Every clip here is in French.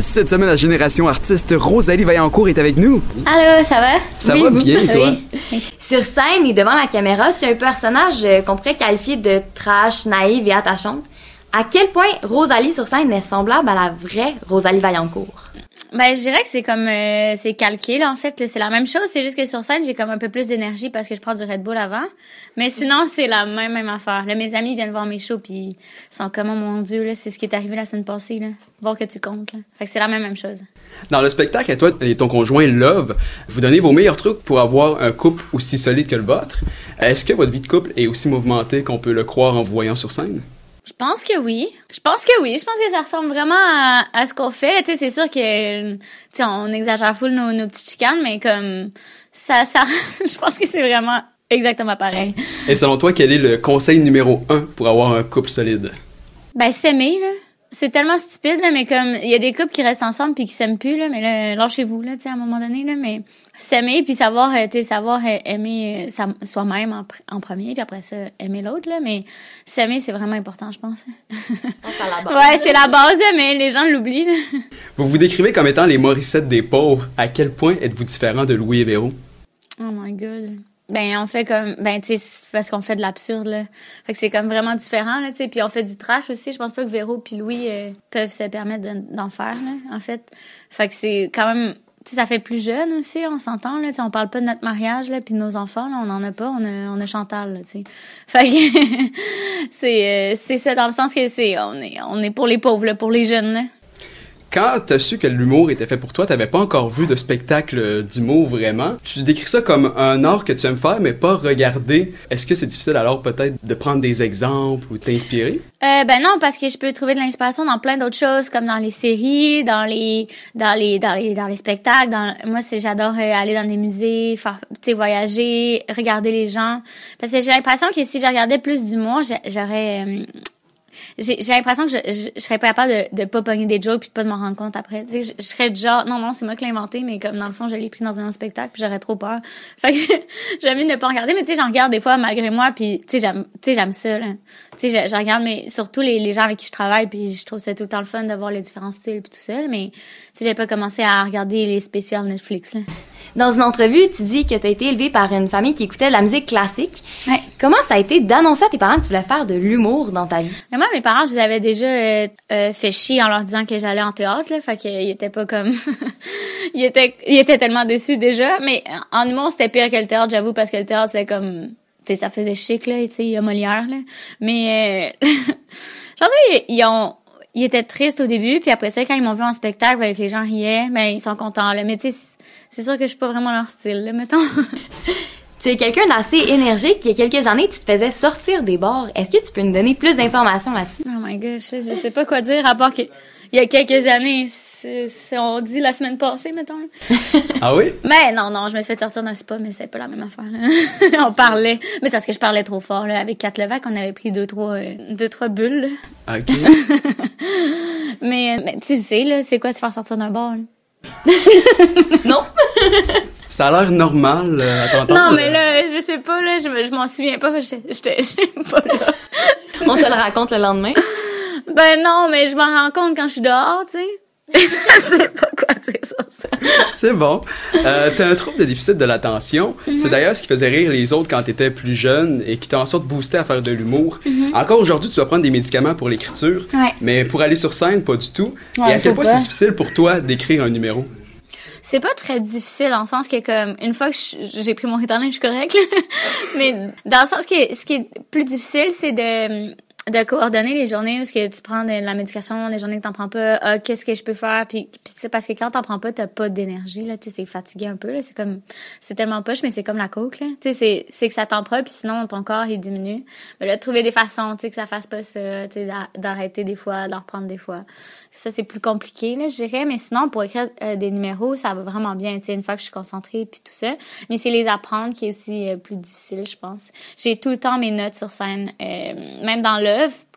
Cette semaine, la génération artiste Rosalie Vaillancourt est avec nous. Allô, ça va? Ça va bien, toi? Sur scène et devant la caméra, tu es un personnage euh, qu'on pourrait qualifier de trash, naïve et attachante. À quel point Rosalie sur scène est semblable à la vraie Rosalie Vaillancourt? Ben, je dirais que c'est comme euh, c'est calqué là en fait, c'est la même chose, c'est juste que sur scène, j'ai comme un peu plus d'énergie parce que je prends du Red Bull avant. Mais sinon, c'est la même même affaire. Là, mes amis viennent voir mes shows puis ils sont comme oh mon dieu là, c'est ce qui est arrivé la semaine passée là. Voir que tu comptes là. Fait que c'est la même même chose. Dans le spectacle, à toi et ton conjoint Love, vous donnez vos meilleurs trucs pour avoir un couple aussi solide que le vôtre. Est-ce que votre vie de couple est aussi mouvementée qu'on peut le croire en vous voyant sur scène? Je pense que oui. Je pense que oui. Je pense que ça ressemble vraiment à, à ce qu'on fait. Tu sais, c'est sûr que, tu sais, on exagère full nos, nos petites chicanes, mais comme, ça, ça, je pense que c'est vraiment exactement pareil. Et selon toi, quel est le conseil numéro un pour avoir un couple solide? Ben, s'aimer, là. C'est tellement stupide, là, mais comme, il y a des couples qui restent ensemble puis qui s'aiment plus, là, mais là, lâchez-vous, là, tu sais, à un moment donné, là, mais s'aimer puis savoir, euh, tu sais, savoir euh, aimer euh, soi-même en, pr- en premier puis après ça, aimer l'autre, là, mais s'aimer, c'est vraiment important, je pense. ouais, c'est la base, là, mais les gens l'oublient, là. Vous vous décrivez comme étant les Morissettes des pauvres. À quel point êtes-vous différent de Louis et Véro? Oh my god. Ben on fait comme ben tu sais parce qu'on fait de l'absurde là. Fait que c'est comme vraiment différent là, tu sais, puis on fait du trash aussi, je pense pas que Véro puis Louis euh, peuvent se permettre de- d'en faire là en fait. Fait que c'est quand même tu sais ça fait plus jeune aussi, on s'entend là, tu sais on parle pas de notre mariage là puis de nos enfants là, on en a pas, on a on a Chantal là, tu sais. Fait que c'est euh, c'est ça dans le sens que c'est on est on est pour les pauvres là, pour les jeunes là. Quand t'as su que l'humour était fait pour toi, t'avais pas encore vu de spectacle d'humour vraiment. Tu décris ça comme un art que tu aimes faire, mais pas regarder. Est-ce que c'est difficile alors peut-être de prendre des exemples ou t'inspirer? Euh, ben non, parce que je peux trouver de l'inspiration dans plein d'autres choses, comme dans les séries, dans les, dans les, dans les, dans les spectacles. Moi, c'est j'adore euh, aller dans des musées, faire, tu voyager, regarder les gens. Parce que j'ai l'impression que si je regardais plus d'humour, j'aurais, euh, j'ai j'ai l'impression que je, je, je serais pas capable de, de pas pogner des jokes puis de pas de m'en rendre compte après. Tu sais, je, je serais du genre, non, non, c'est moi qui l'ai inventé, mais comme dans le fond, je l'ai pris dans un spectacle puis j'aurais trop peur. Fait que j'aime mieux ne pas regarder, mais tu sais, j'en regarde des fois malgré moi puis tu sais, j'aime, tu sais, j'aime ça, là. Tu sais, je, regarde, mais surtout les, les gens avec qui je travaille puis je trouve ça tout le temps le fun de voir les différents styles puis tout ça, mais tu sais, j'ai pas commencé à regarder les spéciales Netflix, là. Dans une entrevue, tu dis que tu as été élevée par une famille qui écoutait de la musique classique. Ouais. Comment ça a été d'annoncer à tes parents que tu voulais faire de l'humour dans ta vie? Mais moi, mes parents, je les avais déjà euh, euh, fait chier en leur disant que j'allais en théâtre, là. Fait qu'ils étaient pas comme... ils, étaient, ils étaient tellement déçus déjà. Mais en humour, c'était pire que le théâtre, j'avoue, parce que le théâtre, c'est comme... Tu sais, ça faisait chic, là, tu sais, il y a Molière, là. Mais... Euh, je pense qu'ils ils ont... Ils étaient tristes au début, puis après ça, quand ils m'ont vu en spectacle avec les gens riaient, ben ils sont contents, là. Mais tu sais, c'est sûr que je suis pas vraiment leur style, là, mettons. Tu es quelqu'un d'assez énergique. Il y a quelques années, tu te faisais sortir des bars. Est-ce que tu peux nous donner plus d'informations là-dessus? Oh my god, je, sais pas quoi dire, à part que il y a quelques années, on dit la semaine passée, mettons. Ah oui? Mais non, non, je me suis fait sortir d'un spa, mais c'est pas la même affaire. Là. on parlait, mais c'est parce que je parlais trop fort. Là. Avec Kat Levac, on avait pris deux, trois, euh, deux, trois bulles. là. Ok. Mais, mais tu sais, là, c'est quoi se faire sortir d'un bar? là? Non. Ça a l'air normal euh, à t'entendre. Non, mais là, je sais pas, là, je, je m'en souviens pas, que j'étais pas là. On te le raconte le lendemain. Ben non, mais je m'en rends compte quand je suis dehors, tu sais. je sais pas quoi dire sur ça. C'est bon. Euh, t'as un trouble de déficit de l'attention. C'est d'ailleurs ce qui faisait rire les autres quand t'étais plus jeune et qui t'a en sorte boosté à faire de l'humour. Encore aujourd'hui, tu dois prendre des médicaments pour l'écriture. Ouais. Mais pour aller sur scène, pas du tout. Ouais, et à quel point c'est difficile pour toi d'écrire un numéro? C'est pas très difficile dans le sens que comme une fois que j'ai pris mon Ritalin, je suis correcte. Mais dans le sens que ce qui est plus difficile, c'est de de coordonner les journées où ce que tu prends de la médication, les journées que t'en prends pas, ah, qu'est-ce que je peux faire, puis, puis parce que quand t'en prends pas, t'as pas d'énergie là, tu sais, c'est fatigué un peu là, c'est comme, c'est tellement poche, mais c'est comme la coke là, tu sais, c'est c'est que ça t'en prend, puis sinon ton corps il diminue. Mais là, trouver des façons, tu sais, que ça fasse pas ça, tu sais, d'a- d'arrêter des fois, d'en reprendre des fois. Ça c'est plus compliqué là, je dirais, mais sinon pour écrire euh, des numéros, ça va vraiment bien, tu sais, une fois que je suis concentrée puis tout ça. Mais c'est les apprendre qui est aussi euh, plus difficile, je pense. J'ai tout le temps mes notes sur scène, euh, même dans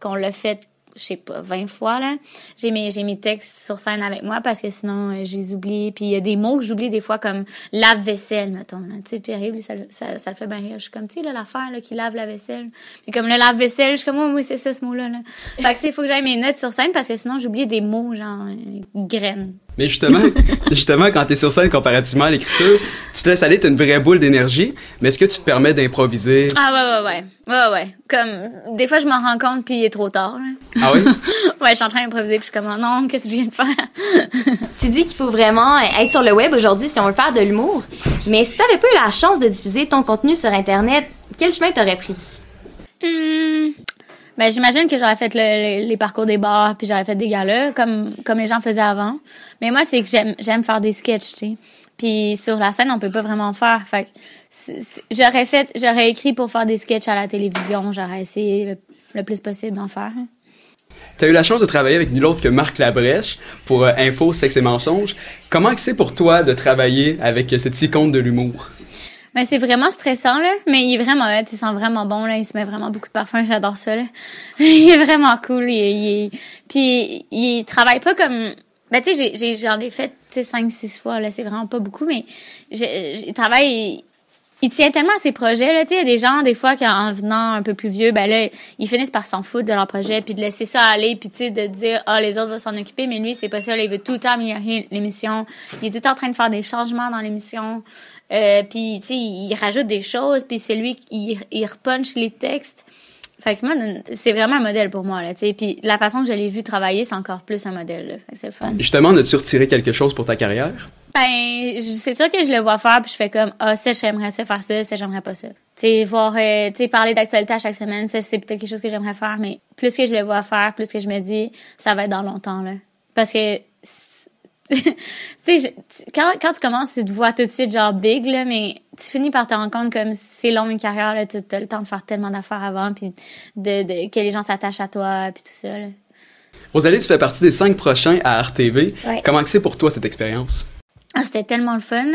qu'on l'a fait je sais pas, 20 fois, là. J'ai mes, j'ai mes textes sur scène avec moi parce que sinon, euh, je les oublie. Puis il y a des mots que j'oublie des fois comme lave-vaisselle, mettons, là. Tu sais, ça, ça, le fait bien rire. Je suis comme, tu sais, l'affaire, là, qui lave la vaisselle. Puis comme le lave-vaisselle, je suis comme, oh, oui, c'est ça, ce mot-là, là. Fait que, tu sais, il faut que j'aille mes notes sur scène parce que sinon, j'oublie des mots, genre, euh, graines. Mais justement, justement, quand t'es sur scène comparativement à l'écriture, tu te laisses aller, t'as une vraie boule d'énergie, mais est-ce que tu te permets d'improviser? Ah ouais, ouais, ouais. Ouais, ouais. Comme, des fois, je m'en rends compte puis il est trop tard, là. Ah oui? ouais, je suis en train d'improviser puis je suis comme, oh non, qu'est-ce que je viens de faire? Tu dis qu'il faut vraiment être sur le web aujourd'hui si on veut faire de l'humour. Mais si t'avais pas eu la chance de diffuser ton contenu sur Internet, quel chemin t'aurais pris? Hmm. Ben, j'imagine que j'aurais fait le- le- les parcours des bars puis j'aurais fait des galas comme comme les gens faisaient avant. Mais moi, c'est que j'aime j'aime faire des sketchs, tu sais. Puis sur la scène, on peut pas vraiment en faire. Fait j'aurais fait j'aurais écrit pour faire des sketchs à la télévision, j'aurais essayé le, plus possible d'en faire. hein. T'as eu la chance de travailler avec nul autre que Marc Labrèche pour euh, Info, Sexe et Mensonges. Comment c'est pour toi de travailler avec euh, cette icône de l'humour? Ben, c'est vraiment stressant, là. Mais il est vraiment hot, il sent vraiment bon, là. Il se met vraiment beaucoup de parfum, j'adore ça, là. il est vraiment cool, il, il Puis, il travaille pas comme... Ben, tu sais, j'en ai fait, tu sais, cinq, six fois, là. C'est vraiment pas beaucoup, mais j'ai- j'ai- il travaille... Il, tient tellement à ses projets, là. Tu sais, il y a des gens, des fois, qui, en venant un peu plus vieux, ben là, ils finissent par s'en foutre de leur projet, puis de laisser ça aller, puis tu sais, de dire, ah, les autres vont s'en occuper, mais lui, c'est pas ça. Il veut tout le temps améliorer l'émission. Il est tout le temps en train de faire des changements dans l'émission. Euh, puis tu sais, il rajoute des choses, puis c'est lui qui il repunch les textes. Fait que moi, c'est vraiment un modèle pour moi, là, tu sais. Puis la façon que je l'ai vu travailler, c'est encore plus un modèle, c'est le fun. Justement, as-tu retiré quelque chose pour ta carrière? Ben, je- c'est sûr que je le vois faire, puis je fais comme, ah, ça, j'aimerais ça faire ça, ça, j'aimerais pas ça. Tu sais, voir, euh, tu sais, parler d'actualité à chaque semaine, ça, c'est peut-être quelque chose que j'aimerais faire, mais plus que je le vois faire, plus que je me dis, ça va être dans longtemps, là. Parce que, tu sais, quand, quand tu commences, tu te vois tout de suite, genre, big, là, mais tu finis par te rendre compte comme c'est long une carrière, là, tu as le temps de faire tellement d'affaires avant, puis de, de, que les gens s'attachent à toi, puis tout ça, là. Rosalie, tu fais partie des cinq prochains à RTV. Ouais. Comment que c'est pour toi cette expérience? Ah, c'était tellement le fun.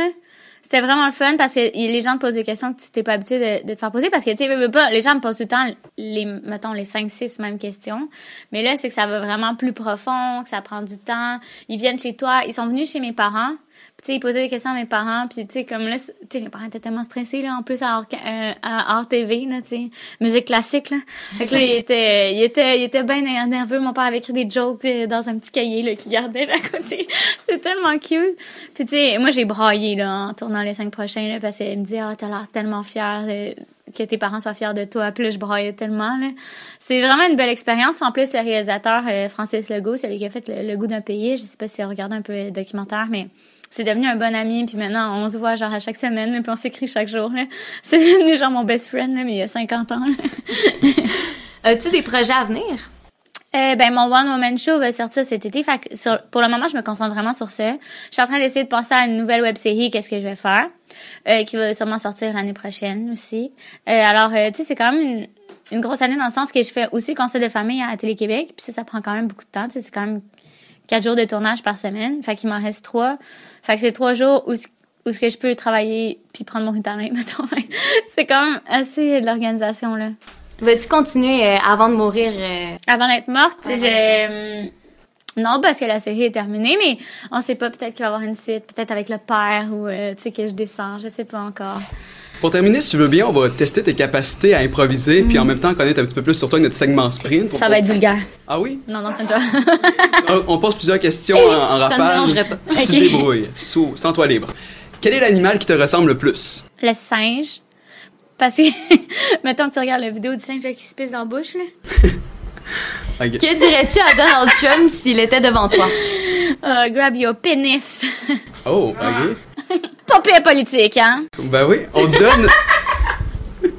C'était vraiment le fun parce que les gens te posent des questions que tu t'es pas habitué de, te faire poser parce que tu sais les gens me posent tout le temps les mettons les 5 6 mêmes questions. Mais là c'est que ça va vraiment plus profond, que ça prend du temps. Ils viennent chez toi, ils sont venus chez mes parents. Puis ils posaient des questions à mes parents puis tu sais comme là mes parents étaient tellement stressés là en plus à euh, à hors TV là tu musique classique là. Fait que là il était il était il était bien nerveux mon père avait écrit des jokes euh, dans un petit cahier là qu'il gardait à côté. C'est tellement cute. Puis tu sais, moi j'ai braillé là en tournant les cinq prochains là parce qu'elle me dit ah t'as l'air tellement fière euh, que tes parents soient fiers de toi. Puis là je braillais tellement là. C'est vraiment une belle expérience. En plus le réalisateur euh, Francis Legault, c'est lui qui a fait le, goût d'un pays. Je sais pas si vous regardé un peu le documentaire, mais c'est devenu un bon ami puis maintenant on se voit genre à chaque semaine puis on s'écrit chaque jour. C'est devenu genre mon best friend là, mais il y a 50 ans. As-tu des projets à venir? Euh, ben mon One Woman Show va sortir cet été. Fait que sur- pour le moment, je me concentre vraiment sur ça. Je suis en train d'essayer de penser à une nouvelle web série. Qu'est-ce que je vais faire euh, qui va sûrement sortir l'année prochaine aussi. Euh, alors, euh, tu sais, c'est quand même une, une grosse année dans le sens que je fais aussi conseil de famille à Télé Québec. Puis ça, ça prend quand même beaucoup de temps. Tu sais, c'est quand même quatre jours de tournage par semaine. Fait qu'il m'en reste trois. Fait que c'est trois jours où où ce que je peux travailler puis prendre mon ritalin, mettons. c'est quand même assez de l'organisation là. Vas-tu continuer euh, avant de mourir? euh, Avant d'être morte, Ouais. je... Non, parce que la série est terminée, mais on sait pas, peut-être qu'il va y avoir une suite, peut-être avec le père ou, euh, tu sais, que je descends, je sais pas encore. Pour terminer, si tu veux bien, on va tester tes capacités à improviser, puis en même temps connaître un petit peu plus sur toi notre segment sprint. Ça va être vulgaire. Ah oui? Non, non, c'est une. On- On pose plusieurs questions en, en Ça ne pas. Tu te débrouilles, sous, sans toi libre. Quel est l'animal qui te ressemble le plus? le singe. Parce que, mettons que tu regardes la vidéo du singe qui se pisse dans la bouche, là. Que dirais-tu à Donald Trump s'il était devant toi? Euh, grab your penis. Oh, ok. pas pire politique, hein? Ben oui, on te donne...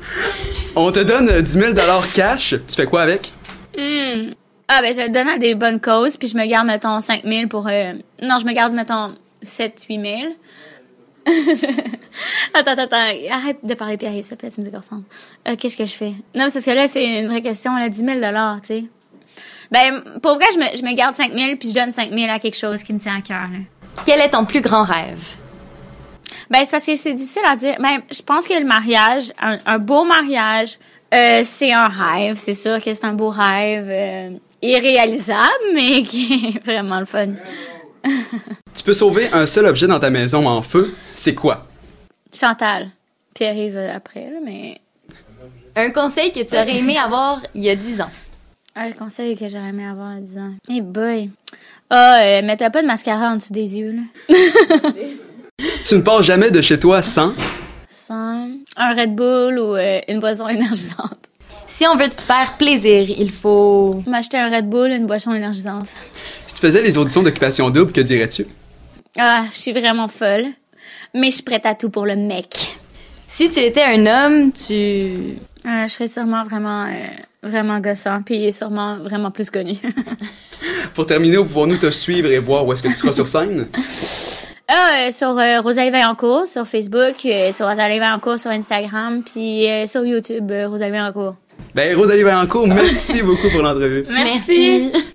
on te donne euh, 10 000 cash. Tu fais quoi avec? Hmm. Ah, ben, je le donne à des bonnes causes, puis je me garde, mettons, 5 000 pour... euh, Non, je me garde, mettons, 7 8 000. attends, attends, attends. Arrête de parler, Pierre, s'il te plaît, tu me déconcentres. Euh, Qu'est-ce que je fais? Non, parce que là, c'est une vraie question, là, 10 000 tu sais. Ben, pour vrai, je me, je me garde 5 000 puis je donne 5 000 à quelque chose qui me tient à cœur, là. Quel est ton plus grand rêve? Ben, c'est parce que c'est difficile à dire. Ben, je pense que le mariage, un, un beau mariage, euh, c'est un rêve. C'est sûr que c'est un beau rêve. euh, irréalisable, mais qui est vraiment le fun. Tu peux sauver un seul objet dans ta maison en feu, c'est quoi? Chantal. Puis arrive après, là, mais... Un conseil que tu aurais aimé avoir il y a 10 ans. Un conseil que j'aurais aimé avoir à 10 ans. Hey boy. Ah, euh, mettez pas de mascara en dessous des yeux, là. Tu ne pars jamais de chez toi sans... Sans un Red Bull ou euh, une boisson énergisante. Si on veut te faire plaisir, il faut... M'acheter un Red Bull, une boisson énergisante. Si tu faisais les auditions d'occupation double, que dirais-tu? Ah, je suis vraiment folle. Mais je suis prête à tout pour le mec. Si tu étais un homme, tu... Euh, je serais sûrement vraiment, euh, vraiment gossant, puis sûrement vraiment plus connu. Pour terminer, où pouvons-nous te suivre et voir où est-ce que tu seras sur scène? ah, euh, sur euh, Rosalie Vaillancourt, sur Facebook, euh, sur Rosalie Vaillancourt sur Instagram, puis euh, sur YouTube, euh, Rosalie Vaillancourt. Ben, Rosalie Vaillancourt, merci beaucoup pour l'entrevue. Merci. Merci.